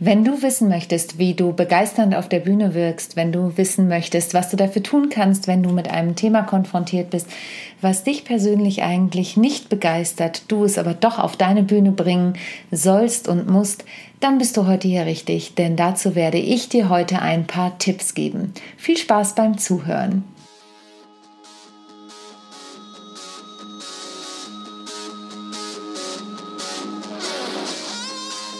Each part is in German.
Wenn du wissen möchtest, wie du begeisternd auf der Bühne wirkst, wenn du wissen möchtest, was du dafür tun kannst, wenn du mit einem Thema konfrontiert bist, was dich persönlich eigentlich nicht begeistert, du es aber doch auf deine Bühne bringen sollst und musst, dann bist du heute hier richtig, denn dazu werde ich dir heute ein paar Tipps geben. Viel Spaß beim Zuhören.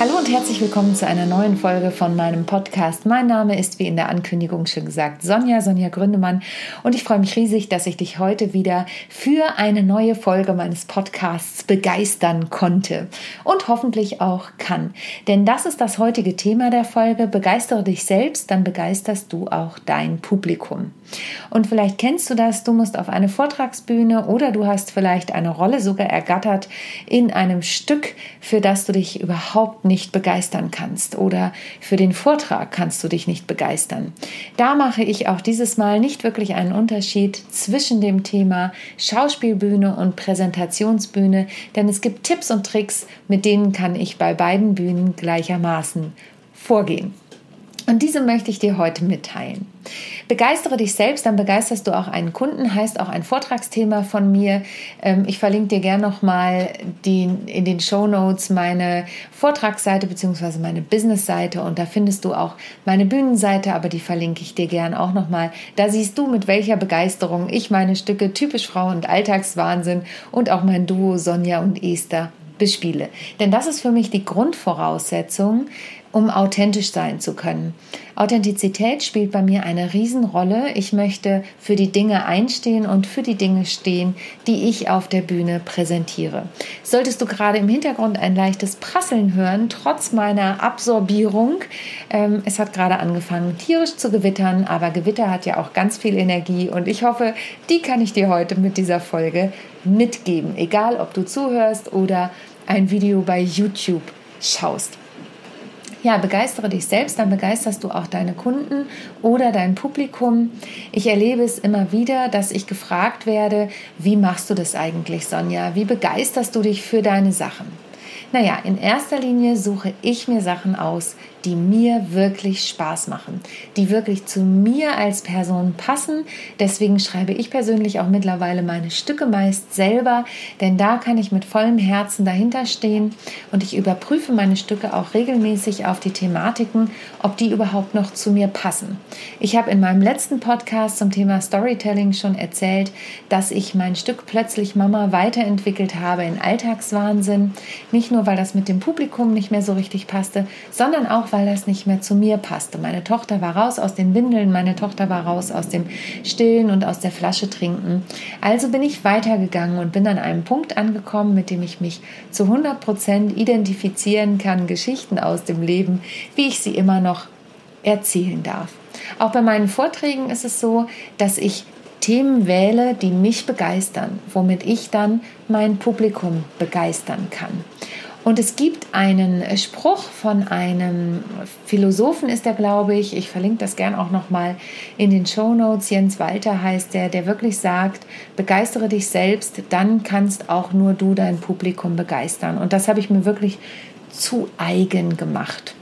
Hallo und herzlich willkommen zu einer neuen Folge von meinem Podcast. Mein Name ist wie in der Ankündigung schon gesagt Sonja, Sonja Gründemann und ich freue mich riesig, dass ich dich heute wieder für eine neue Folge meines Podcasts begeistern konnte und hoffentlich auch kann. Denn das ist das heutige Thema der Folge. Begeistere dich selbst, dann begeisterst du auch dein Publikum. Und vielleicht kennst du das, du musst auf eine Vortragsbühne oder du hast vielleicht eine Rolle sogar ergattert in einem Stück, für das du dich überhaupt nicht begeistern kannst oder für den Vortrag kannst du dich nicht begeistern. Da mache ich auch dieses Mal nicht wirklich einen Unterschied zwischen dem Thema Schauspielbühne und Präsentationsbühne, denn es gibt Tipps und Tricks, mit denen kann ich bei beiden Bühnen gleichermaßen vorgehen. Und diese möchte ich dir heute mitteilen. Begeistere dich selbst, dann begeisterst du auch einen Kunden, heißt auch ein Vortragsthema von mir. Ähm, ich verlinke dir gerne nochmal in den Show Notes meine Vortragsseite bzw. meine Businessseite und da findest du auch meine Bühnenseite, aber die verlinke ich dir gerne auch nochmal. Da siehst du, mit welcher Begeisterung ich meine Stücke Typisch Frau und Alltagswahnsinn und auch mein Duo Sonja und Esther bespiele. Denn das ist für mich die Grundvoraussetzung, um authentisch sein zu können. Authentizität spielt bei mir eine Riesenrolle. Ich möchte für die Dinge einstehen und für die Dinge stehen, die ich auf der Bühne präsentiere. Solltest du gerade im Hintergrund ein leichtes Prasseln hören, trotz meiner Absorbierung, ähm, es hat gerade angefangen tierisch zu gewittern, aber Gewitter hat ja auch ganz viel Energie und ich hoffe, die kann ich dir heute mit dieser Folge mitgeben, egal ob du zuhörst oder ein Video bei YouTube schaust. Ja, begeistere dich selbst, dann begeisterst du auch deine Kunden oder dein Publikum. Ich erlebe es immer wieder, dass ich gefragt werde, wie machst du das eigentlich, Sonja? Wie begeisterst du dich für deine Sachen? Naja, in erster Linie suche ich mir Sachen aus, die mir wirklich Spaß machen, die wirklich zu mir als Person passen. Deswegen schreibe ich persönlich auch mittlerweile meine Stücke meist selber, denn da kann ich mit vollem Herzen dahinter stehen und ich überprüfe meine Stücke auch regelmäßig auf die Thematiken, ob die überhaupt noch zu mir passen. Ich habe in meinem letzten Podcast zum Thema Storytelling schon erzählt, dass ich mein Stück Plötzlich Mama weiterentwickelt habe in Alltagswahnsinn. Nicht nur, weil das mit dem Publikum nicht mehr so richtig passte, sondern auch, weil das nicht mehr zu mir passte. Meine Tochter war raus aus den Windeln, meine Tochter war raus aus dem Stillen und aus der Flasche trinken. Also bin ich weitergegangen und bin an einem Punkt angekommen, mit dem ich mich zu 100 Prozent identifizieren kann, Geschichten aus dem Leben, wie ich sie immer noch erzählen darf. Auch bei meinen Vorträgen ist es so, dass ich Themen wähle, die mich begeistern, womit ich dann mein Publikum begeistern kann. Und es gibt einen Spruch von einem Philosophen, ist er, glaube ich. Ich verlinke das gern auch nochmal in den Show Notes. Jens Walter heißt der, der wirklich sagt: Begeistere dich selbst, dann kannst auch nur du dein Publikum begeistern. Und das habe ich mir wirklich zu eigen gemacht.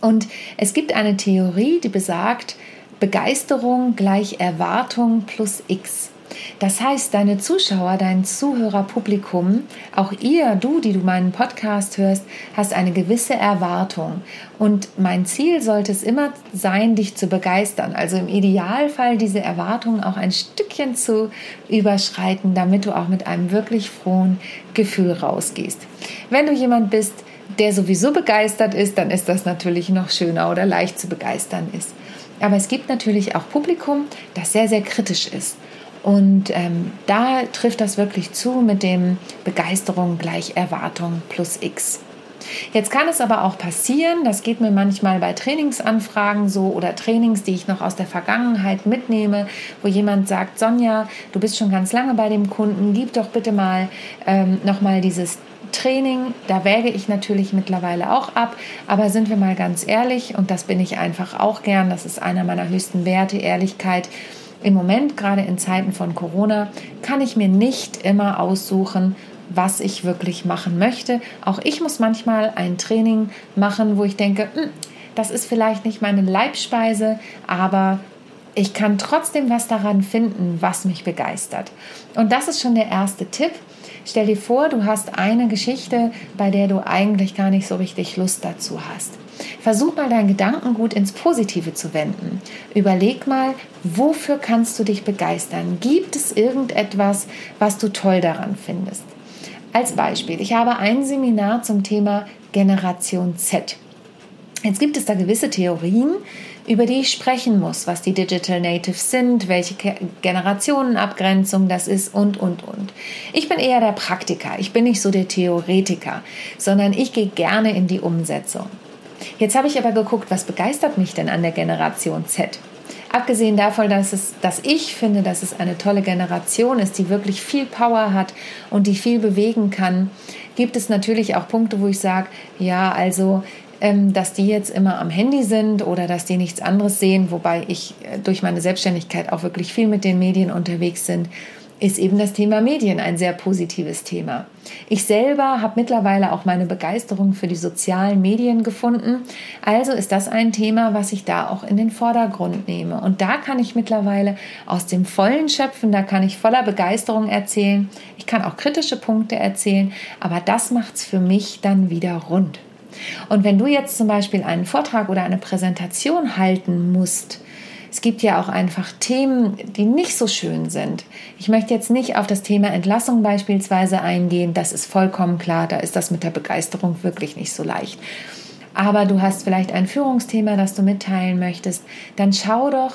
Und es gibt eine Theorie, die besagt, Begeisterung gleich Erwartung plus X. Das heißt, deine Zuschauer, dein Zuhörerpublikum, auch ihr, du, die du meinen Podcast hörst, hast eine gewisse Erwartung. Und mein Ziel sollte es immer sein, dich zu begeistern. Also im Idealfall diese Erwartung auch ein Stückchen zu überschreiten, damit du auch mit einem wirklich frohen Gefühl rausgehst. Wenn du jemand bist, der sowieso begeistert ist, dann ist das natürlich noch schöner oder leicht zu begeistern ist. Aber es gibt natürlich auch Publikum, das sehr, sehr kritisch ist. Und ähm, da trifft das wirklich zu mit dem Begeisterung gleich Erwartung plus X. Jetzt kann es aber auch passieren, das geht mir manchmal bei Trainingsanfragen so oder Trainings, die ich noch aus der Vergangenheit mitnehme, wo jemand sagt, Sonja, du bist schon ganz lange bei dem Kunden, gib doch bitte mal ähm, nochmal dieses Training, da wäge ich natürlich mittlerweile auch ab, aber sind wir mal ganz ehrlich, und das bin ich einfach auch gern, das ist einer meiner höchsten Werte, Ehrlichkeit. Im Moment, gerade in Zeiten von Corona, kann ich mir nicht immer aussuchen, was ich wirklich machen möchte. Auch ich muss manchmal ein Training machen, wo ich denke, hm, das ist vielleicht nicht meine Leibspeise, aber ich kann trotzdem was daran finden, was mich begeistert. Und das ist schon der erste Tipp. Stell dir vor, du hast eine Geschichte, bei der du eigentlich gar nicht so richtig Lust dazu hast. Versuch mal deinen Gedanken gut ins Positive zu wenden. Überleg mal, wofür kannst du dich begeistern? Gibt es irgendetwas, was du toll daran findest? Als Beispiel, ich habe ein Seminar zum Thema Generation Z. Jetzt gibt es da gewisse Theorien, über die ich sprechen muss, was die Digital Natives sind, welche Generationenabgrenzung das ist und, und, und. Ich bin eher der Praktiker, ich bin nicht so der Theoretiker, sondern ich gehe gerne in die Umsetzung. Jetzt habe ich aber geguckt, was begeistert mich denn an der Generation Z? Abgesehen davon, dass, es, dass ich finde, dass es eine tolle Generation ist, die wirklich viel Power hat und die viel bewegen kann, gibt es natürlich auch Punkte, wo ich sage, ja, also dass die jetzt immer am Handy sind oder dass die nichts anderes sehen, wobei ich äh, durch meine Selbstständigkeit auch wirklich viel mit den Medien unterwegs bin ist eben das Thema Medien ein sehr positives Thema. Ich selber habe mittlerweile auch meine Begeisterung für die sozialen Medien gefunden. Also ist das ein Thema, was ich da auch in den Vordergrund nehme. Und da kann ich mittlerweile aus dem Vollen schöpfen, da kann ich voller Begeisterung erzählen. Ich kann auch kritische Punkte erzählen, aber das macht es für mich dann wieder rund. Und wenn du jetzt zum Beispiel einen Vortrag oder eine Präsentation halten musst, es gibt ja auch einfach Themen, die nicht so schön sind. Ich möchte jetzt nicht auf das Thema Entlassung beispielsweise eingehen. Das ist vollkommen klar. Da ist das mit der Begeisterung wirklich nicht so leicht. Aber du hast vielleicht ein Führungsthema, das du mitteilen möchtest. Dann schau doch,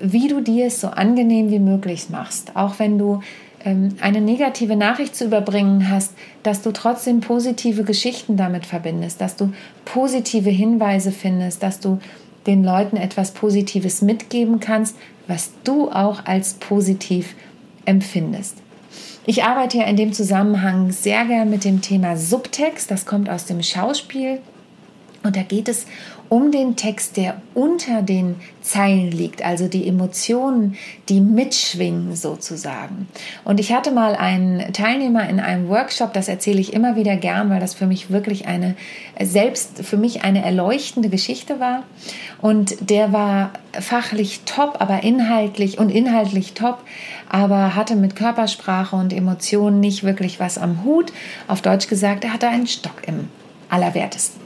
wie du dir es so angenehm wie möglich machst. Auch wenn du eine negative Nachricht zu überbringen hast, dass du trotzdem positive Geschichten damit verbindest, dass du positive Hinweise findest, dass du den Leuten etwas Positives mitgeben kannst, was du auch als positiv empfindest. Ich arbeite ja in dem Zusammenhang sehr gern mit dem Thema Subtext. Das kommt aus dem Schauspiel. Und da geht es um den Text, der unter den Zeilen liegt, also die Emotionen, die mitschwingen sozusagen. Und ich hatte mal einen Teilnehmer in einem Workshop, das erzähle ich immer wieder gern, weil das für mich wirklich eine, selbst für mich eine erleuchtende Geschichte war. Und der war fachlich top, aber inhaltlich und inhaltlich top, aber hatte mit Körpersprache und Emotionen nicht wirklich was am Hut. Auf Deutsch gesagt, er hatte einen Stock im Allerwertesten.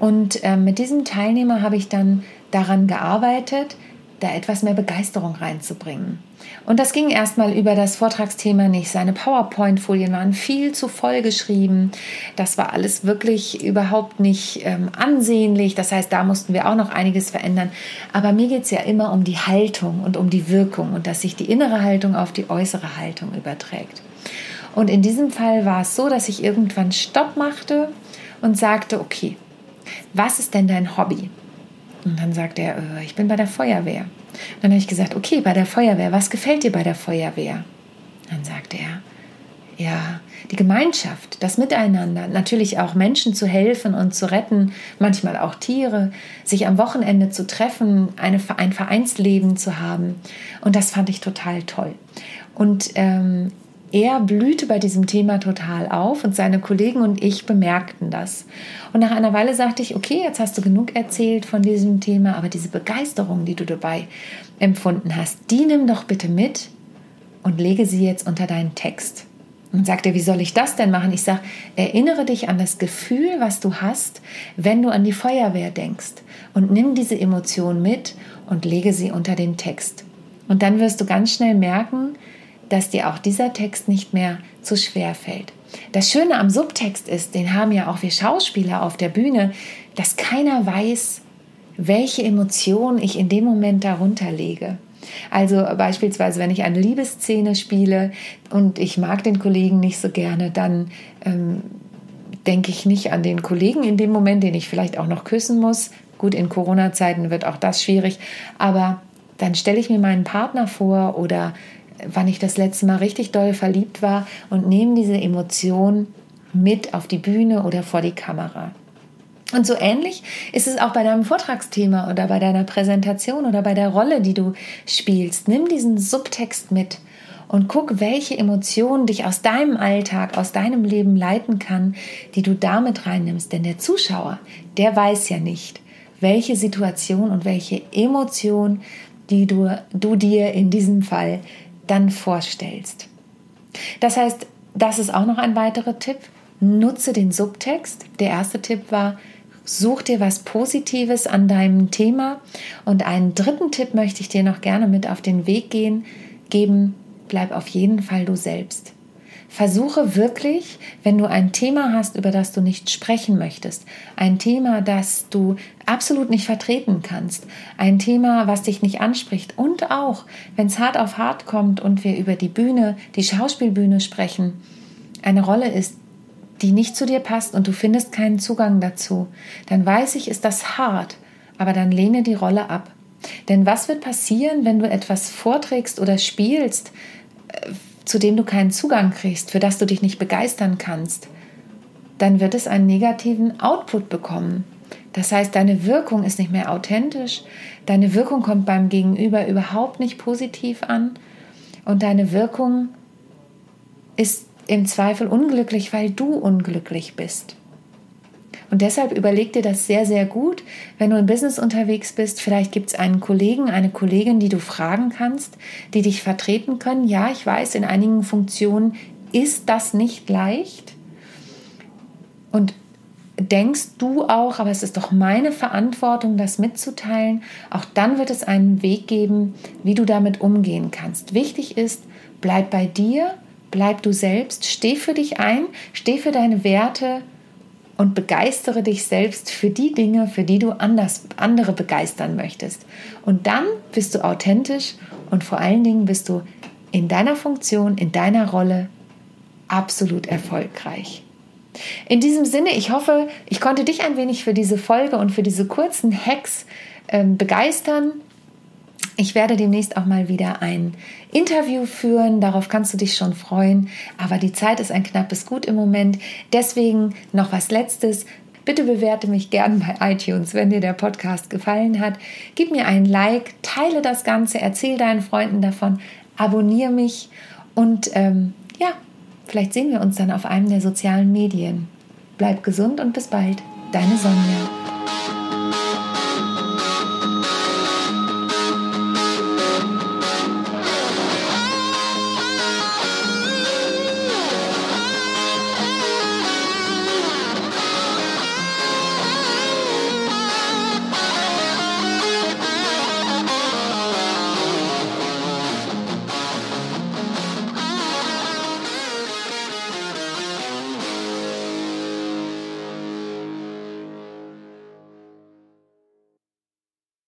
Und äh, mit diesem Teilnehmer habe ich dann daran gearbeitet, da etwas mehr Begeisterung reinzubringen. Und das ging erstmal über das Vortragsthema nicht. Seine PowerPoint-Folien waren viel zu voll geschrieben. Das war alles wirklich überhaupt nicht ähm, ansehnlich. Das heißt, da mussten wir auch noch einiges verändern. Aber mir geht es ja immer um die Haltung und um die Wirkung und dass sich die innere Haltung auf die äußere Haltung überträgt. Und in diesem Fall war es so, dass ich irgendwann Stopp machte und sagte, okay, was ist denn dein Hobby? Und dann sagt er, äh, ich bin bei der Feuerwehr. Und dann habe ich gesagt, okay, bei der Feuerwehr, was gefällt dir bei der Feuerwehr? Dann sagt er, ja, die Gemeinschaft, das Miteinander, natürlich auch Menschen zu helfen und zu retten, manchmal auch Tiere, sich am Wochenende zu treffen, eine, ein Vereinsleben zu haben. Und das fand ich total toll. Und ähm, er blühte bei diesem Thema total auf und seine Kollegen und ich bemerkten das. Und nach einer Weile sagte ich, okay, jetzt hast du genug erzählt von diesem Thema, aber diese Begeisterung, die du dabei empfunden hast, die nimm doch bitte mit und lege sie jetzt unter deinen Text. Und sagt er, wie soll ich das denn machen? Ich sage, erinnere dich an das Gefühl, was du hast, wenn du an die Feuerwehr denkst. Und nimm diese Emotion mit und lege sie unter den Text. Und dann wirst du ganz schnell merken, dass dir auch dieser Text nicht mehr zu schwer fällt. Das Schöne am Subtext ist, den haben ja auch wir Schauspieler auf der Bühne, dass keiner weiß, welche Emotionen ich in dem Moment darunter lege. Also beispielsweise, wenn ich eine Liebesszene spiele und ich mag den Kollegen nicht so gerne, dann ähm, denke ich nicht an den Kollegen in dem Moment, den ich vielleicht auch noch küssen muss. Gut, in Corona-Zeiten wird auch das schwierig, aber dann stelle ich mir meinen Partner vor oder wann ich das letzte Mal richtig doll verliebt war und nehme diese Emotion mit auf die Bühne oder vor die Kamera. Und so ähnlich ist es auch bei deinem Vortragsthema oder bei deiner Präsentation oder bei der Rolle, die du spielst. Nimm diesen Subtext mit und guck, welche Emotionen dich aus deinem Alltag, aus deinem Leben leiten kann, die du damit reinnimmst. Denn der Zuschauer, der weiß ja nicht, welche Situation und welche Emotion, die du, du dir in diesem Fall dann vorstellst. Das heißt, das ist auch noch ein weiterer Tipp. Nutze den Subtext. Der erste Tipp war, such dir was Positives an deinem Thema. Und einen dritten Tipp möchte ich dir noch gerne mit auf den Weg gehen, geben. Bleib auf jeden Fall du selbst. Versuche wirklich, wenn du ein Thema hast, über das du nicht sprechen möchtest, ein Thema, das du absolut nicht vertreten kannst, ein Thema, was dich nicht anspricht und auch, wenn es hart auf hart kommt und wir über die Bühne, die Schauspielbühne sprechen, eine Rolle ist, die nicht zu dir passt und du findest keinen Zugang dazu, dann weiß ich, ist das hart, aber dann lehne die Rolle ab. Denn was wird passieren, wenn du etwas vorträgst oder spielst, äh, zu dem du keinen Zugang kriegst, für das du dich nicht begeistern kannst? Dann wird es einen negativen Output bekommen. Das heißt, deine Wirkung ist nicht mehr authentisch, deine Wirkung kommt beim Gegenüber überhaupt nicht positiv an und deine Wirkung ist im Zweifel unglücklich, weil du unglücklich bist. Und deshalb überleg dir das sehr, sehr gut. Wenn du im Business unterwegs bist, vielleicht gibt es einen Kollegen, eine Kollegin, die du fragen kannst, die dich vertreten können. Ja, ich weiß, in einigen Funktionen ist das nicht leicht. Und denkst du auch, aber es ist doch meine Verantwortung, das mitzuteilen. Auch dann wird es einen Weg geben, wie du damit umgehen kannst. Wichtig ist, bleib bei dir Bleib du selbst, steh für dich ein, steh für deine Werte und begeistere dich selbst für die Dinge, für die du anders, andere begeistern möchtest. Und dann bist du authentisch und vor allen Dingen bist du in deiner Funktion, in deiner Rolle absolut erfolgreich. In diesem Sinne, ich hoffe, ich konnte dich ein wenig für diese Folge und für diese kurzen Hacks äh, begeistern. Ich werde demnächst auch mal wieder ein Interview führen. Darauf kannst du dich schon freuen. Aber die Zeit ist ein knappes Gut im Moment. Deswegen noch was Letztes. Bitte bewerte mich gern bei iTunes, wenn dir der Podcast gefallen hat. Gib mir ein Like, teile das Ganze, erzähl deinen Freunden davon, abonniere mich und ähm, ja, vielleicht sehen wir uns dann auf einem der sozialen Medien. Bleib gesund und bis bald. Deine Sonja.